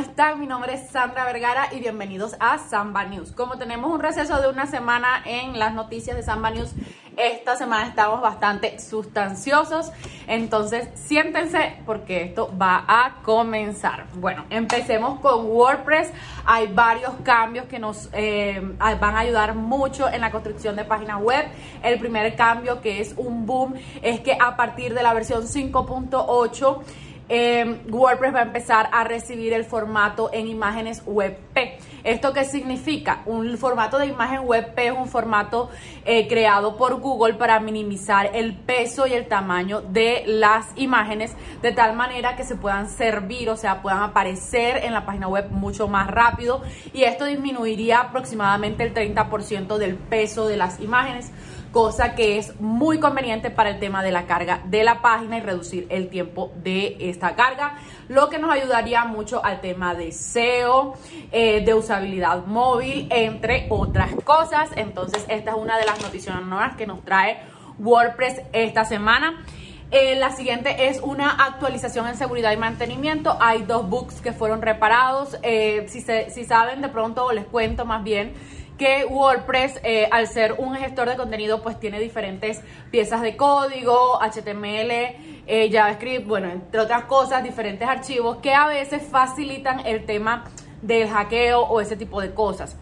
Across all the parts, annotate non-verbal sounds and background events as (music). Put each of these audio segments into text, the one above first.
están? Mi nombre es Sandra Vergara y bienvenidos a Samba News. Como tenemos un receso de una semana en las noticias de Samba News, esta semana estamos bastante sustanciosos, entonces siéntense porque esto va a comenzar. Bueno, empecemos con WordPress. Hay varios cambios que nos eh, van a ayudar mucho en la construcción de páginas web. El primer cambio que es un boom es que a partir de la versión 5.8 eh, WordPress va a empezar a recibir el formato en imágenes WebP. ¿Esto qué significa? Un formato de imagen WebP es un formato eh, creado por Google para minimizar el peso y el tamaño de las imágenes de tal manera que se puedan servir, o sea, puedan aparecer en la página web mucho más rápido y esto disminuiría aproximadamente el 30% del peso de las imágenes cosa que es muy conveniente para el tema de la carga de la página y reducir el tiempo de esta carga, lo que nos ayudaría mucho al tema de SEO, eh, de usabilidad móvil, entre otras cosas. Entonces, esta es una de las noticias nuevas que nos trae WordPress esta semana. Eh, la siguiente es una actualización en seguridad y mantenimiento. Hay dos bugs que fueron reparados. Eh, si, si saben, de pronto les cuento más bien que WordPress, eh, al ser un gestor de contenido, pues tiene diferentes piezas de código, HTML, eh, JavaScript, bueno, entre otras cosas, diferentes archivos que a veces facilitan el tema del hackeo o ese tipo de cosas.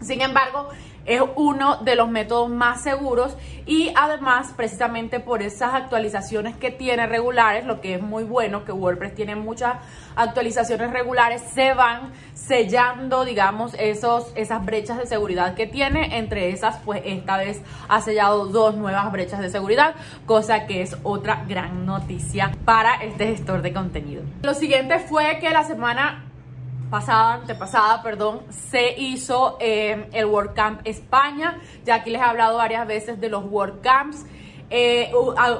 Sin embargo, es uno de los métodos más seguros y además precisamente por esas actualizaciones que tiene regulares, lo que es muy bueno, que WordPress tiene muchas actualizaciones regulares, se van sellando, digamos, esos, esas brechas de seguridad que tiene. Entre esas, pues esta vez ha sellado dos nuevas brechas de seguridad, cosa que es otra gran noticia para este gestor de contenido. Lo siguiente fue que la semana pasada, antepasada, perdón, se hizo eh, el WordCamp España. Ya aquí les he hablado varias veces de los WordCamps. Eh,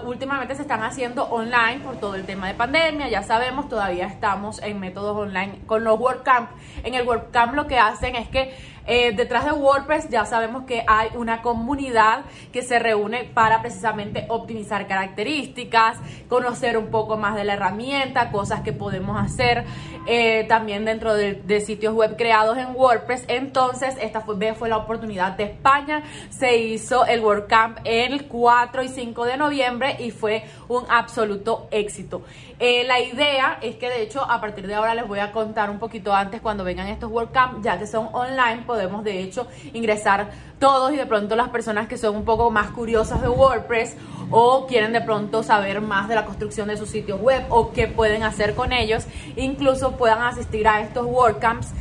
últimamente se están haciendo online por todo el tema de pandemia, ya sabemos, todavía estamos en métodos online con los WordCamp. En el WordCamp lo que hacen es que eh, detrás de WordPress ya sabemos que hay una comunidad que se reúne para precisamente optimizar características, conocer un poco más de la herramienta, cosas que podemos hacer eh, también dentro de, sitios web creados en WordPress. Entonces, esta fue, fue la oportunidad de España. Se hizo el WordCamp el 4 y 5 de noviembre y fue un absoluto éxito. Eh, la idea es que de hecho a partir de ahora les voy a contar un poquito antes cuando vengan estos WordCamp, ya que son online, podemos de hecho ingresar todos y de pronto las personas que son un poco más curiosas de WordPress o quieren de pronto saber más de la construcción de sus sitios web o qué pueden hacer con ellos, incluso puedan asistir a estos WordCamps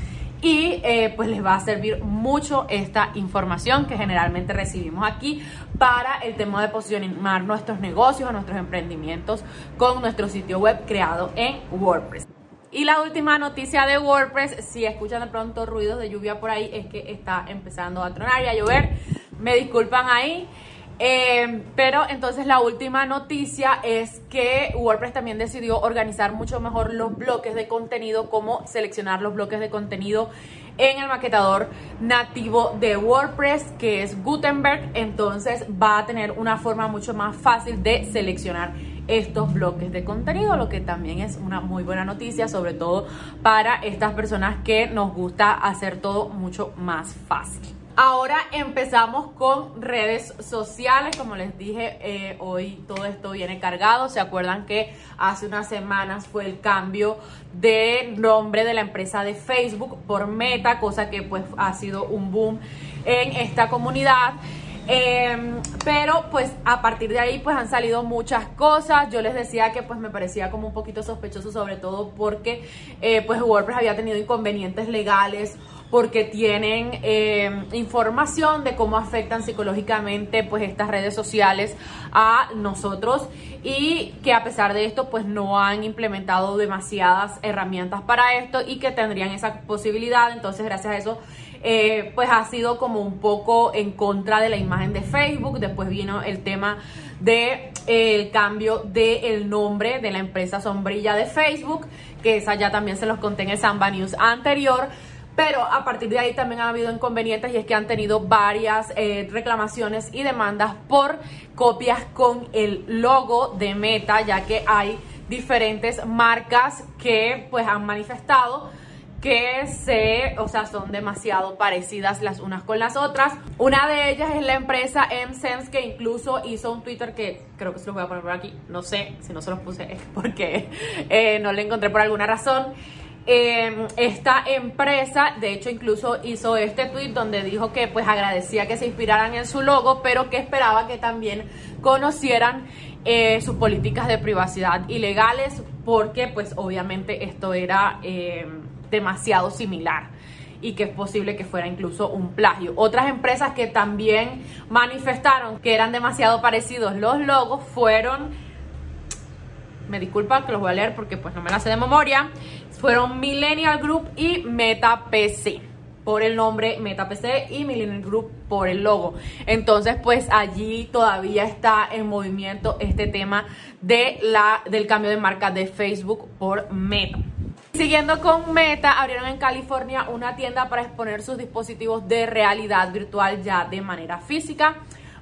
y eh, pues les va a servir mucho esta información que generalmente recibimos aquí para el tema de posicionar nuestros negocios o nuestros emprendimientos con nuestro sitio web creado en WordPress. Y la última noticia de WordPress, si escuchan de pronto ruidos de lluvia por ahí, es que está empezando a tronar y a llover. Me disculpan ahí. Eh, pero entonces la última noticia es que WordPress también decidió organizar mucho mejor los bloques de contenido, cómo seleccionar los bloques de contenido en el maquetador nativo de WordPress que es Gutenberg. Entonces va a tener una forma mucho más fácil de seleccionar estos bloques de contenido, lo que también es una muy buena noticia, sobre todo para estas personas que nos gusta hacer todo mucho más fácil. Ahora empezamos con redes sociales. Como les dije, eh, hoy todo esto viene cargado. ¿Se acuerdan que hace unas semanas fue el cambio de nombre de la empresa de Facebook por Meta, cosa que pues ha sido un boom en esta comunidad? Em, pero pues a partir de ahí pues han salido muchas cosas. Yo les decía que pues me parecía como un poquito sospechoso sobre todo porque eh, pues WordPress había tenido inconvenientes legales porque tienen eh, información de cómo afectan psicológicamente pues estas redes sociales a nosotros y que a pesar de esto pues no han implementado demasiadas herramientas para esto y que tendrían esa posibilidad entonces gracias a eso eh, pues ha sido como un poco en contra de la imagen de Facebook. Después vino el tema de eh, el cambio del nombre de la empresa sombrilla de Facebook que esa ya también se los conté en el Samba News anterior. Pero a partir de ahí también ha habido inconvenientes y es que han tenido varias eh, reclamaciones y demandas por copias con el logo de Meta, ya que hay diferentes marcas que pues han manifestado que se, o sea, son demasiado parecidas las unas con las otras. Una de ellas es la empresa MSense que incluso hizo un Twitter que creo que se los voy a poner por aquí, no sé, si no se los puse (laughs) porque eh, no le encontré por alguna razón. Eh, esta empresa, de hecho, incluso hizo este tweet donde dijo que pues agradecía que se inspiraran en su logo, pero que esperaba que también conocieran eh, sus políticas de privacidad ilegales, porque pues obviamente esto era demasiado similar y que es posible que fuera incluso un plagio. Otras empresas que también manifestaron que eran demasiado parecidos los logos fueron, me disculpa que los voy a leer porque pues no me las sé de memoria, fueron Millennial Group y Meta PC por el nombre Meta PC y Millennial Group por el logo. Entonces, pues allí todavía está en movimiento este tema de la, del cambio de marca de Facebook por Meta. Siguiendo con Meta, abrieron en California una tienda para exponer sus dispositivos de realidad virtual ya de manera física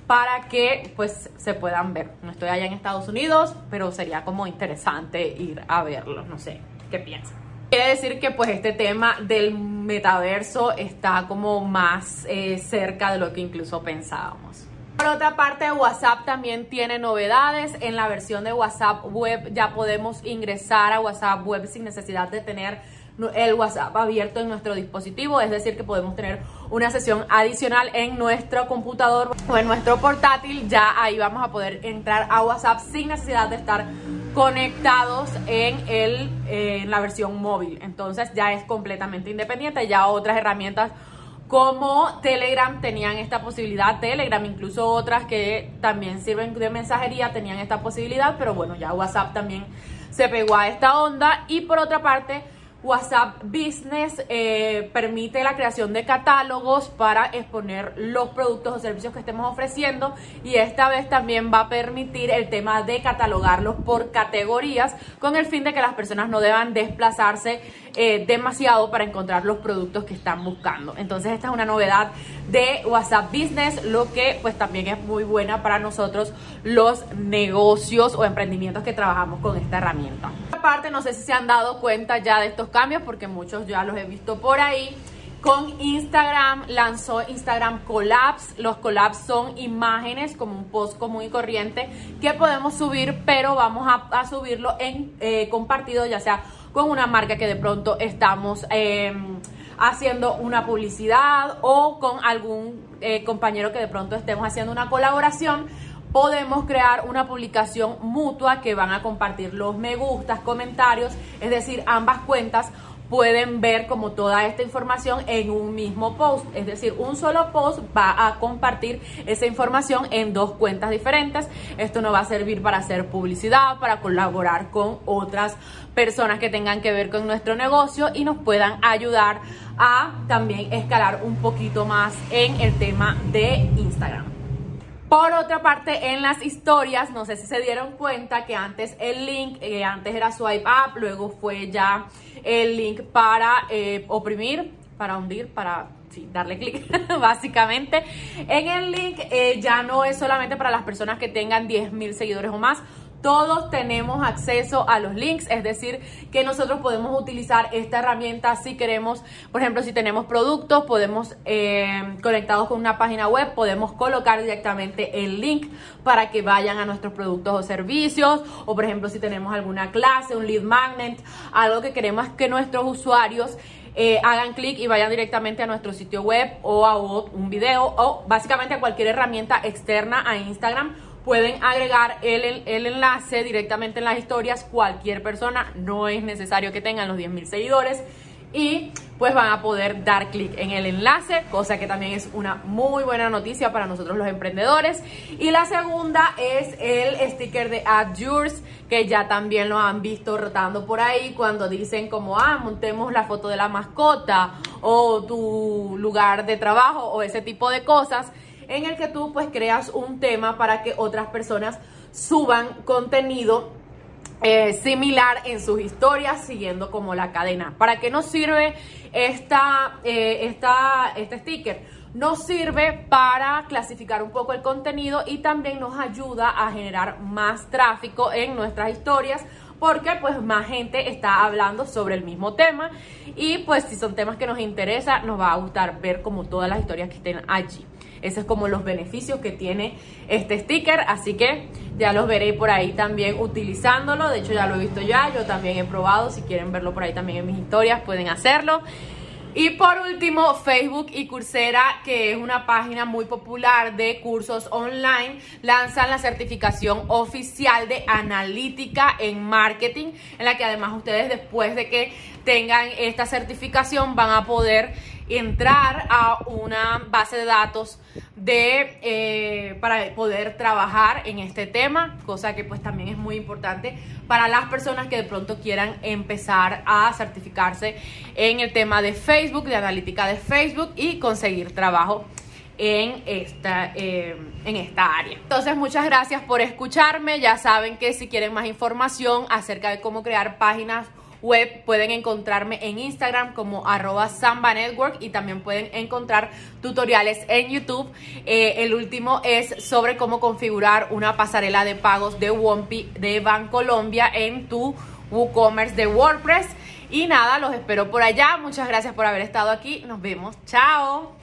para que pues se puedan ver. No estoy allá en Estados Unidos, pero sería como interesante ir a verlos, no sé, ¿qué piensan? Quiere decir que pues este tema del metaverso está como más eh, cerca de lo que incluso pensábamos. Por otra parte, WhatsApp también tiene novedades. En la versión de WhatsApp Web ya podemos ingresar a WhatsApp Web sin necesidad de tener el WhatsApp abierto en nuestro dispositivo, es decir, que podemos tener una sesión adicional en nuestro computador o en nuestro portátil, ya ahí vamos a poder entrar a WhatsApp sin necesidad de estar conectados en, el, en la versión móvil. Entonces ya es completamente independiente, ya otras herramientas como Telegram tenían esta posibilidad, Telegram, incluso otras que también sirven de mensajería tenían esta posibilidad, pero bueno, ya WhatsApp también se pegó a esta onda. Y por otra parte WhatsApp Business eh, permite la creación de catálogos para exponer los productos o servicios que estemos ofreciendo y esta vez también va a permitir el tema de catalogarlos por categorías con el fin de que las personas no deban desplazarse eh, demasiado para encontrar los productos que están buscando. Entonces esta es una novedad de WhatsApp Business, lo que pues también es muy buena para nosotros los negocios o emprendimientos que trabajamos con esta herramienta. Aparte, no sé si se han dado cuenta ya de estos cambios porque muchos ya los he visto por ahí. Con Instagram lanzó Instagram Collabs. Los collabs son imágenes como un post común y corriente que podemos subir, pero vamos a, subirlo en eh, compartido, ya sea con una marca que de pronto estamos em, haciendo una publicidad o con algún eh, compañero que de pronto estemos haciendo una colaboración podemos crear una publicación mutua que van a compartir los me gustas, comentarios, es decir, ambas cuentas pueden ver como toda esta información en un mismo post. Es decir, un solo post va a compartir esa información en dos cuentas diferentes. Esto nos va a servir para hacer publicidad, para colaborar con otras personas que tengan que ver con nuestro negocio y nos puedan ayudar a también escalar un poquito más en el tema de Instagram. Por otra parte, en las historias, no sé si se dieron cuenta que antes el link, eh, antes era swipe up, luego fue ya el link para eh, oprimir, para hundir, para darle clic, (laughs) básicamente. En el link eh, ya no es solamente para las personas que tengan 10.000 seguidores o más, todos tenemos acceso a los links, es decir, que nosotros podemos utilizar esta herramienta si queremos, por ejemplo, si tenemos productos, podemos eh, conectados con una página web, podemos colocar directamente el link para que vayan a nuestros productos o servicios, o por ejemplo, si tenemos alguna clase, un lead magnet, algo que queremos que nuestros usuarios eh, hagan clic y vayan directamente a nuestro sitio web o a un video o básicamente a cualquier herramienta externa a Instagram pueden agregar el, el, enlace directamente en las historias. Cualquier persona, no es necesario que tengan los 10.000 seguidores. Y pues van a poder dar clic en el enlace, cosa que también es una muy buena noticia para nosotros los emprendedores. Y la segunda es el sticker de Add Yours, que ya también lo han visto rotando por ahí cuando dicen como, ah, montemos la foto de la mascota o tu lugar de trabajo o ese tipo de cosas en el que tú pues creas un tema para que otras personas suban contenido eh, similar en sus historias siguiendo como la cadena. ¿Para qué nos sirve esta, eh, esta, este sticker? Nos sirve para clasificar un poco el contenido y también nos ayuda a generar más tráfico en nuestras historias porque pues más gente está hablando sobre el mismo tema y pues si son temas que nos interesa, nos va a gustar ver como todas las historias que estén allí. Ese es como los beneficios que tiene este sticker, así que ya los veréis por ahí también utilizándolo. De hecho ya lo he visto ya, yo también he probado. Si quieren verlo por ahí también en mis historias, pueden hacerlo. Y por último, Facebook y Coursera, que es una página muy popular de cursos online, lanzan la certificación oficial de analítica en marketing, en la que además ustedes después de que tengan esta certificación van a poder entrar a una base de datos de eh, para poder trabajar en este tema, cosa que pues también es muy importante para las personas que de pronto quieran empezar a certificarse en el tema de Facebook, de analítica de Facebook y conseguir trabajo en esta, eh, en esta área. Entonces, muchas gracias por escucharme. Ya saben que si quieren más información acerca de cómo crear páginas web pueden encontrarme en Instagram como arroba Samba Network y también pueden encontrar tutoriales en YouTube. Eh, el último es sobre cómo configurar una pasarela de pagos de Wompi de Bancolombia en tu WooCommerce de WordPress. Y nada, los espero por allá. Muchas gracias por haber estado aquí. Nos vemos. Chao.